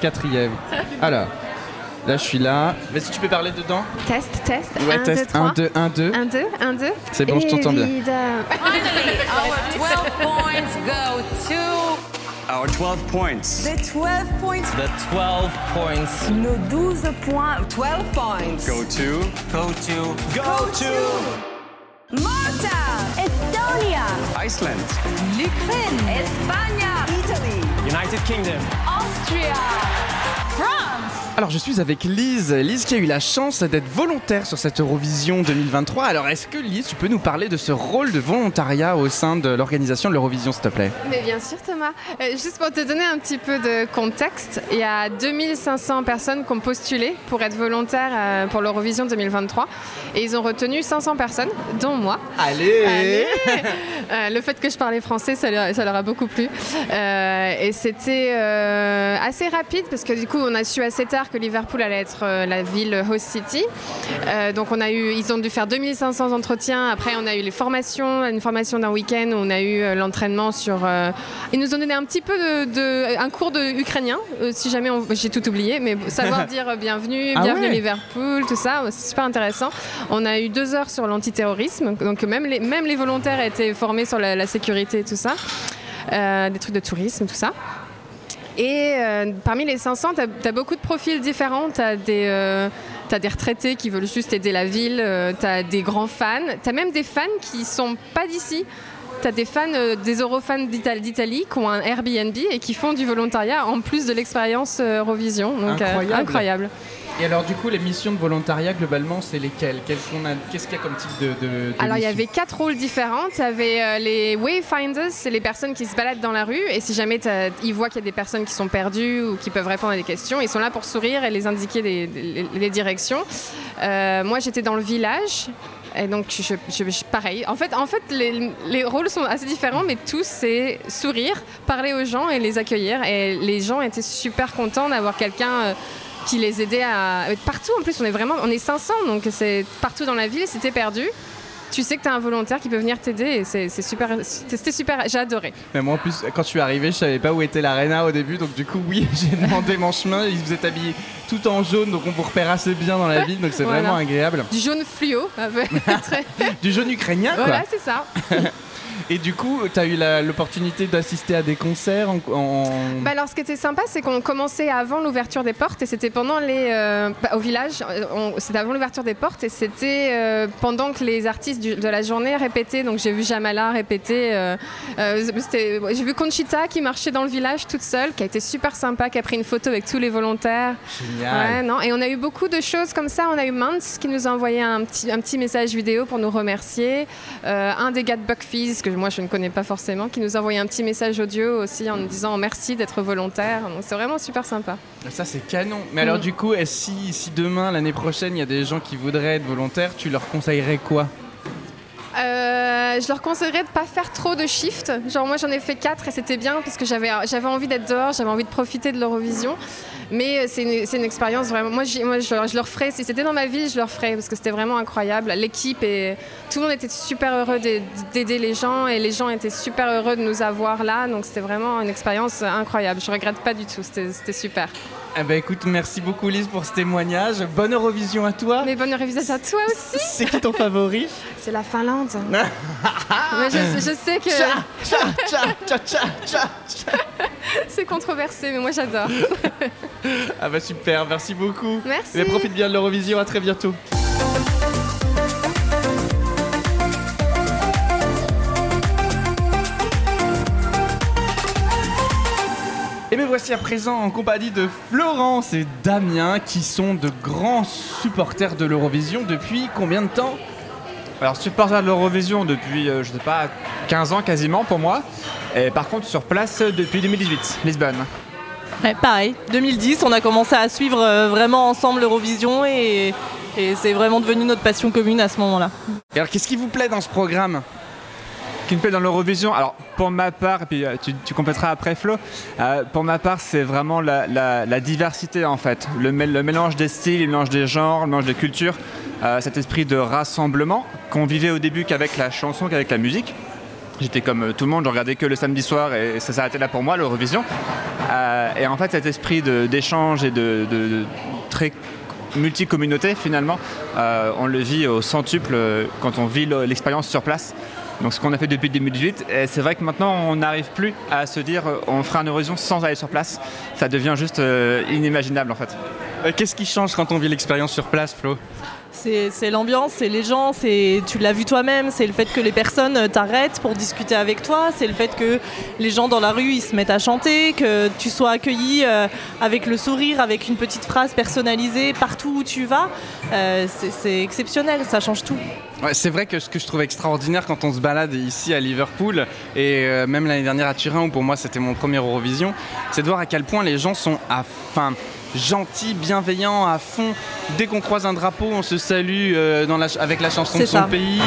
Quatrième. Alors, là je suis là. Vas-y, tu peux parler dedans Test, test. Ouais, 1, 2, test. 3. 1, 2, 1, 2. 1, 2, 1, 2. C'est bon, je t'entends bien. Finally, our 12 points go to Our 12 points. the 12 points. The 12 points Nos 12 points. 12 points. Go to. go to Go to. Iceland. L'Ukraine. Espagne. Italy. United Kingdom. Austria. Alors, je suis avec Lise. Lise qui a eu la chance d'être volontaire sur cette Eurovision 2023. Alors, est-ce que Lise, tu peux nous parler de ce rôle de volontariat au sein de l'organisation de l'Eurovision, s'il te plaît? Mais bien sûr Thomas. Euh, juste pour te donner un petit peu de contexte, il y a 2500 personnes qui ont postulé pour être volontaires euh, pour l'Eurovision 2023 et ils ont retenu 500 personnes, dont moi. Allez, Allez Euh, le fait que je parlais français, ça leur, ça leur a beaucoup plu. Euh, et c'était euh, assez rapide parce que du coup, on a su assez tard que Liverpool allait être euh, la ville host city. Euh, donc, on a eu, ils ont dû faire 2500 entretiens. Après, on a eu les formations, une formation d'un week-end où on a eu euh, l'entraînement sur. ils nous ont donné un petit peu de, de- un cours de ukrainien, si jamais on- j'ai tout oublié, mais savoir dire bienvenue, Ah bienvenue ouais. Liverpool, tout ça, c'est super intéressant. On a eu deux heures sur l'antiterrorisme, donc même les, même les volontaires étaient formés sur la, la sécurité et tout ça, Euh, des trucs de tourisme, tout ça. Et euh, parmi les 500, tu as, beaucoup de profils différents. Tu as, des retraités qui veulent juste aider la ville, tu as des grands fans, tu as même des fans qui sont pas d'ici. Tu as des fans, euh, des Eurofans d'Ital- d'Italie qui ont un Airbnb et qui font du volontariat en plus de l'expérience euh, Eurovision. Donc, euh, Incroyable. incroyable. Et alors, du coup, les missions de volontariat, globalement, c'est lesquelles? Qu'est-ce qu'on a- qu'est-ce qu'il y a comme type de. de- de Alors il y avait quatre rôles différents. Il y avait euh, les wayfinders, c'est les personnes qui se baladent dans la rue et si jamais ils voient qu'il y a des personnes qui sont perdues ou qui peuvent répondre à des questions, ils sont là pour sourire et les indiquer des- des- les, directions. Euh, moi j'étais dans le village. Et donc, je, je- je- pareil. En fait, en fait les, les rôles sont assez différents, mais tous, c'est sourire, parler aux gens et les accueillir. Et les gens étaient super contents d'avoir quelqu'un euh, qui les aidait à. Partout, en plus, on est vraiment. On est 500, donc c'est partout dans la ville. T'es perdu, tu sais que tu as un volontaire qui peut venir t'aider et c'est super. C'était super. J'ai adoré. Mais moi, en plus, quand je suis arrivé, je savais pas où était l'arena au début, donc du coup, oui, j'ai demandé mon chemin. Ils vous êtes habillés tout en jaune, donc on vous repère assez bien dans la ville, donc c'est Voilà. vraiment agréable. Du jaune fluo. très- Du jaune ukrainien, quoi. voilà, c'est ça. Et du coup, tu as eu l'opportunité d'assister à des concerts en. en- Bah alors, ce qui était sympa, c'est qu'on commençait avant l'ouverture des portes et c'était pendant les. euh, bah, au village, euh, c'était avant l'ouverture des portes et c'était euh, pendant que les artistes du- de la journée répétaient. Donc, j'ai vu Jamala répéter. euh, j'ai vu Conchita qui marchait dans le village toute seule, qui a été super sympa, qui a pris une photo avec tous les volontaires. Génial. Ouais, non. Et on a eu beaucoup de choses comme ça. On a eu Mance qui nous a envoyé un petit, un petit message vidéo pour nous remercier. Un des gars de Buckfizz, que moi je ne connais pas forcément, qui nous a envoyé un petit message audio aussi en nous disant merci d'être volontaire. Donc c'est vraiment super sympa. Ça, c'est canon. Mais alors, Mm. du coup, si, si demain, l'année prochaine, il y a des gens qui voudraient être volontaires, tu leur conseillerais quoi? Euh, je leur conseillerais de pas faire trop de shifts. Genre moi j'en ai fait quatre et c'était bien parce que j'avais j'avais envie d'être dehors, j'avais envie de profiter de l'Eurovision. Mais euh, c'est une, expérience vraiment. Moi, je, leur- je leur ferais. Si c'était dans ma ville, je leur ferais parce que c'était vraiment incroyable. L'équipe et tout le monde était super heureux d'ai- d'aider les gens et les gens étaient super heureux de nous avoir là. Donc c'était vraiment une expérience incroyable. Je regrette pas du tout. C'était super. Eh ben, écoute, merci beaucoup, Lise, pour ce témoignage. Bonne Eurovision à toi. Mais bonne révision à toi aussi. C'est qui ton favori? C'est la Finlande. Mais je, je sais que Tcha, tcha, tcha, c'est controversé, mais moi j'adore. Ah bah super, merci beaucoup. Merci. Mais profite bien de l'Eurovision, à très bientôt. Et me voici à présent en compagnie de Florence et Damien qui sont de grands supporters de l'Eurovision depuis combien de temps? Alors, supporter de l'Eurovision depuis, euh, je sais pas, 15 ans quasiment pour moi. Et par contre, sur place depuis 2018, Lisbonne. Ouais, pareil, 2010, on a commencé à suivre euh, vraiment ensemble l'Eurovision et, et c'est vraiment devenu notre passion commune à ce moment-là. Et alors qu'est-ce qui vous plaît dans ce programme? Qui me plaît dans l'Eurovision, alors pour ma part, et puis euh, tu, tu compléteras après Flo, euh, pour ma part, c'est vraiment la, la- la diversité en fait. Le, mé- le mélange des styles, le mélange des genres, le mélange des cultures, euh, cet esprit de rassemblement qu'on vivait au début qu'avec la chanson, qu'avec la musique. J'étais comme euh, tout le monde, je regardais que le samedi soir et ça s'arrêtait là pour moi, l'Eurovision. Euh, et en fait, cet esprit d'échange et de, de- de très multi-communauté, finalement, euh, on le vit au centuple euh, quand on vit le- l'expérience sur place. Donc ce qu'on a fait depuis 2018, et c'est vrai que maintenant on n'arrive plus à se dire on fera une Eurovision sans aller sur place. Ça devient juste inimaginable en fait. Qu'est-ce qui change quand on vit l'expérience sur place, Flo? C'est l'ambiance, c'est les gens, c'est tu l'as vu toi-même, c'est le fait que les personnes t'arrêtent pour discuter avec toi, c'est le fait que les gens dans la rue se mettent à chanter, que tu sois accueilli euh, avec le sourire, avec une petite phrase personnalisée partout où tu vas. Euh, c'est- exceptionnel, ça change tout. C'est vrai que ce que je trouve extraordinaire quand on se balade ici à Liverpool et euh, même l'année dernière à Turin où pour moi c'était mon premier Eurovision, c'est de voir à quel point les gens sont à fin gentils, bienveillants, à fond. Dès qu'on croise un drapeau, on se salue euh, dans la ch- avec la chanson de son ça, pays.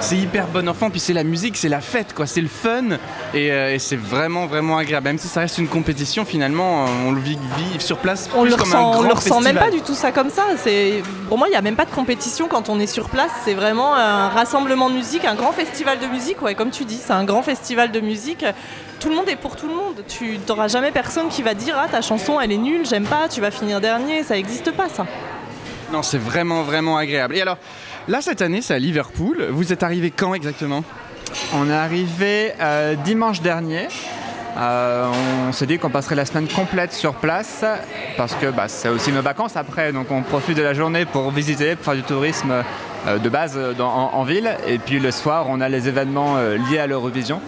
c'est hyper bon enfant. Puis c'est la musique, c'est la fête, quoi. C'est le fun et, euh, et c'est vraiment vraiment agréable. Même si ça reste une compétition, finalement, on le vit, vit sur place On plus le comme ressent, un on grand le ressent même pas du tout ça comme ça. C'est pour moi il n'y a même pas de compétition quand on est sur place. C'est vraiment un rassemblement de musique, un grand festival de musique. Ouais, comme tu dis, c'est un grand festival de musique. Tout le monde est pour tout le monde. Tu n'auras jamais personne qui va dire ah ta chanson elle est nulle, j'aime pas, tu vas finir dernier. Ça n'existe pas ça. Non, c'est vraiment, vraiment agréable. Et alors, là, cette année, c'est à Liverpool. Vous êtes arrivé quand exactement? On est arrivé euh, dimanche dernier. Euh, on s'est dit qu'on passerait la semaine complète sur place parce que bah, c'est aussi nos vacances après, donc on profite de la journée pour visiter, pour faire du tourisme euh, de base dans- en, en ville. Et puis le soir, on a les événements euh, liés à l'Eurovision.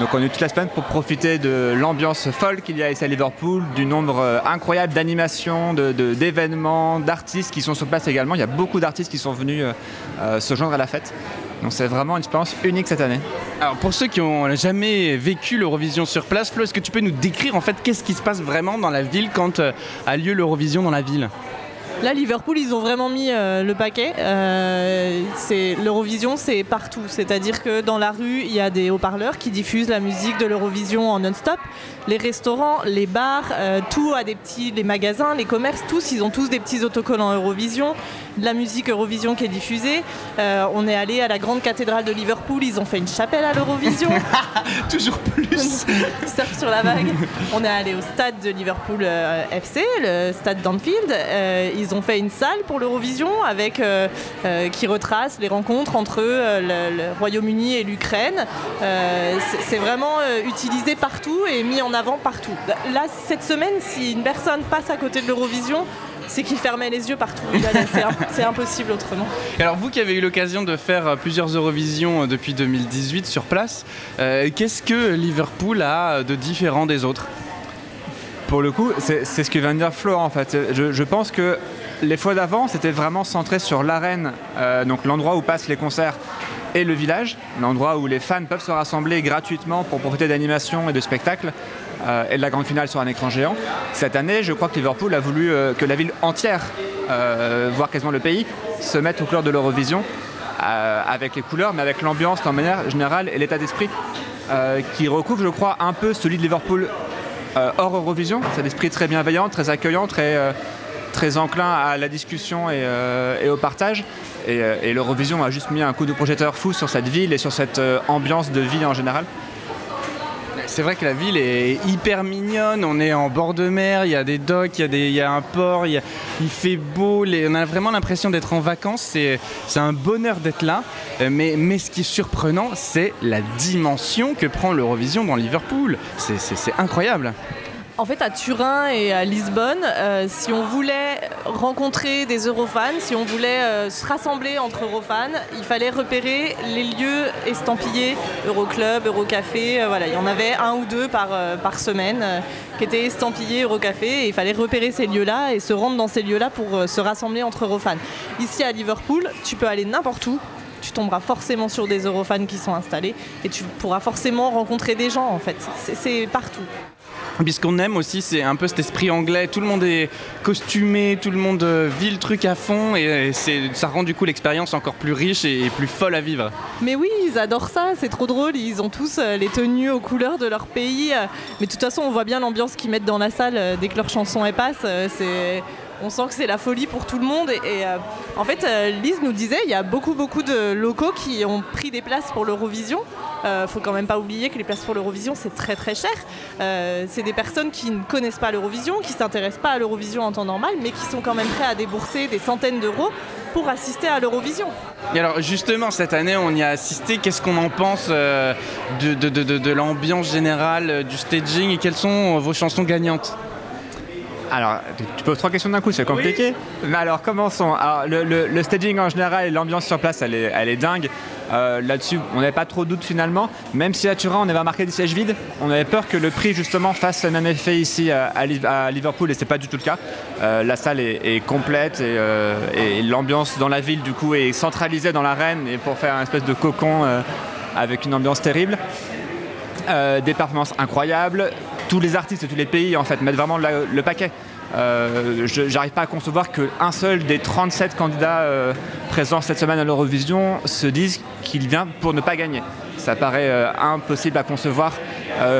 Donc on est toute la semaine pour profiter de l'ambiance folle qu'il y a ici à Liverpool, du nombre euh, incroyable d'animations, de- de- d'événements, d'artistes qui sont sur place également. Il y a beaucoup d'artistes qui sont venus euh, euh, se joindre à la fête. Donc c'est vraiment une expérience unique cette année. Alors, pour ceux qui n'ont jamais vécu l'Eurovision sur place, Flo, est-ce que tu peux nous décrire en fait qu'est-ce qui se passe vraiment dans la ville quand a lieu l'Eurovision dans la ville? Là, Liverpool, ils ont vraiment mis euh, le paquet. Euh, L'Eurovision, c'est partout. C'est-à-dire que dans la rue, il y a des haut-parleurs qui diffusent la musique de l'Eurovision en non-stop. Les restaurants, les bars, euh, tout a des petits, les magasins, les commerces, tous, ils ont tous des petits autocollants Eurovision. De la musique Eurovision qui est diffusée. Euh, on est allé à la grande cathédrale de Liverpool. Ils ont fait une chapelle à l'Eurovision. Toujours plus surf sur la vague. On est allé au stade de Liverpool euh, FC, le stade d'Anfield. Euh, ils ont fait une salle pour l'Eurovision avec qui retrace les rencontres entre le, le Royaume-Uni et l'Ukraine. C'est- vraiment utilisé partout et mis en avant partout. Là, cette semaine, si une personne passe à côté de l'Eurovision, c'est qu'il fermait les yeux partout. C'est imp- c'est impossible autrement. Et Alors, vous qui avez eu l'occasion de faire euh, plusieurs Eurovisions euh, depuis 2018 sur place, euh, qu'est-ce que Liverpool a de différent des autres? Pour le coup, c'est ce que vient de dire Flo en fait. Je, je pense que les fois d'avant, c'était vraiment centré sur l'arène, euh, donc l'endroit où passent les concerts et le village, l'endroit où les fans peuvent se rassembler gratuitement pour profiter d'animations et de spectacles. euh, et de la grande finale sur un écran géant. Cette année, je crois que Liverpool a voulu euh, que la ville entière, euh, voire quasiment le pays, se mette aux couleurs de l'Eurovision, avec les couleurs, mais avec l'ambiance en manière générale et l'état d'esprit, qui recouvre, je crois, un peu celui de Liverpool hors Eurovision. C'est un esprit très bienveillant, très accueillant, très, très enclin à la discussion et, euh, au partage. Et, euh, et l'Eurovision a juste mis un coup de projecteur fou sur cette ville et sur cette euh, ambiance de vie en général. C'est vrai que la ville est hyper mignonne, on est en bord de mer, il y a des docks, il y, a un port, il, fait beau, on a vraiment l'impression d'être en vacances, c'est un bonheur d'être là. Mais, ce qui est surprenant, c'est la dimension que prend l'Eurovision dans Liverpool. C'est incroyable. En fait, à Turin et à Lisbonne, euh, si on voulait rencontrer des Eurofans, si on voulait euh, se rassembler entre Eurofans, il fallait repérer les lieux estampillés Euroclub, Eurocafé. euh, voilà, il y en avait un ou deux par, par semaine qui étaient estampillés Eurocafé et il fallait repérer ces lieux-là et se rendre dans ces lieux-là pour se rassembler entre Eurofans. Ici à Liverpool, tu peux aller n'importe où. Tu tomberas forcément sur des Eurofans qui sont installés et tu pourras forcément rencontrer des gens en fait. C'est partout. Puis ce qu'on aime aussi, c'est un peu cet esprit anglais. Tout le monde est costumé, tout le monde euh, vit le truc à fond et ça rend du coup l'expérience encore plus riche et plus folle à vivre. Mais oui, ils adorent ça, c'est trop drôle. Ils ont tous euh, les tenues aux couleurs de leur pays. euh, Mais de toute façon, on voit bien l'ambiance qu'ils mettent dans la salle dès que leur chanson elle passe. On sent que c'est la folie pour tout le monde. Et, euh, en fait, euh, Lise nous disait, il y a beaucoup, beaucoup de locaux qui ont pris des places pour l'Eurovision. Euh, faut quand même pas oublier que les places pour l'Eurovision, c'est très très cher. C'est des personnes qui ne connaissent pas l'Eurovision, qui s'intéressent pas à l'Eurovision en temps normal, mais qui sont quand même prêts à débourser des centaines d'euros pour assister à l'Eurovision. Et alors justement, cette année, on y a assisté. Qu'est-ce qu'on en pense de, l'ambiance générale, du staging? Et quelles sont vos chansons gagnantes? Alors, tu- poses trois questions d'un coup, c'est compliqué. Mais alors, commençons. Alors, le, le- le staging en général et l'ambiance sur place, elle est, elle est dingue. Euh, Là-dessus, on n'avait pas trop de doute finalement. Même si à Turin, on avait remarqué des sièges vides, on avait peur que le prix justement fasse le même effet ici à, à Liv- à Liverpool et c'est pas du tout le cas. Euh, la salle est, est complète et, euh, et l'ambiance dans la ville du coup est centralisée dans l'arène et pour faire un espèce de cocon avec une ambiance terrible. Des performances incroyables. Tous les artistes de tous les pays en fait mettent vraiment le paquet. Euh, J'arrive pas à concevoir qu'un seul des 37 candidats euh, présents cette semaine à l'Eurovision se dise qu'il vient pour ne pas gagner. Ça paraît euh, impossible à concevoir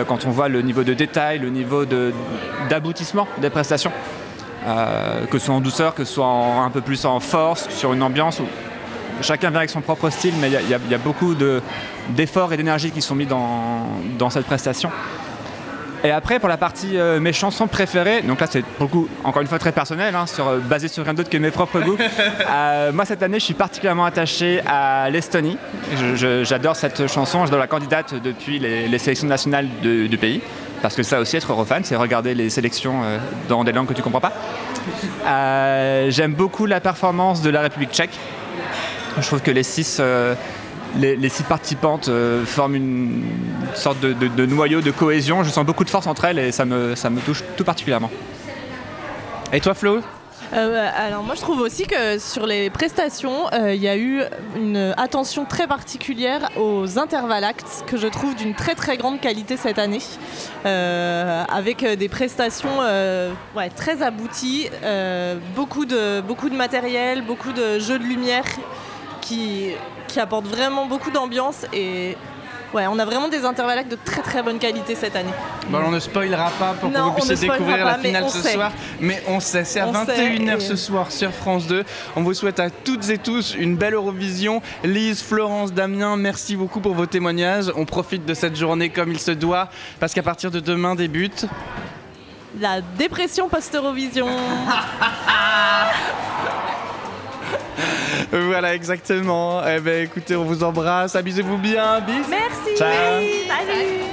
quand on voit le niveau de détail, le niveau d'aboutissement des prestations. Que ce soit en douceur, que ce soit un peu plus en force, sur une ambiance où chacun vient avec son propre style, mais il y a- beaucoup de- d'efforts et d'énergie qui sont mis dans cette prestation. Et après, pour la partie euh, mes chansons préférées, donc là c'est pour le coup, encore une fois très personnel, hein, sur, euh, basé sur rien d'autre que mes propres goûts. Euh, moi cette année, je suis particulièrement attaché à l'Estonie. J'adore cette chanson, j'adore la candidate depuis les, les sélections nationales de- du pays. Parce que ça aussi, être eurofan, c'est regarder les sélections dans des langues que tu comprends pas. J'aime beaucoup la performance de la République tchèque. Je trouve que les six, les, six participantes euh, forment une sorte de, noyau de cohésion. Je sens beaucoup de force entre elles et ça me, touche tout particulièrement. Et toi Flo? Euh, alors moi je trouve aussi que sur les prestations, euh, il y a eu une attention très particulière aux intervalles actes que je trouve d'une très très grande qualité cette année, avec des prestations très abouties, beaucoup de matériel, beaucoup de jeux de lumière qui, qui apportent vraiment beaucoup d'ambiance et ouais, on a vraiment des intervalles de très très bonne qualité cette année. Bon, on ne spoilera pas pour que vous puissiez découvrir la pas, finale ce sait. soir. Mais on sait, c'est à On 21h sait, et- ce soir sur France 2. On vous souhaite à toutes et tous une belle Eurovision. Lise, Florence, Damien, merci beaucoup pour vos témoignages. On profite de cette journée comme il se doit parce qu'à partir de demain débute. La dépression post-Eurovision. Voilà, exactement. Eh ben écoutez, on vous embrasse. Amusez-vous bien. Bis. Merci. Ciao. merci. Salut.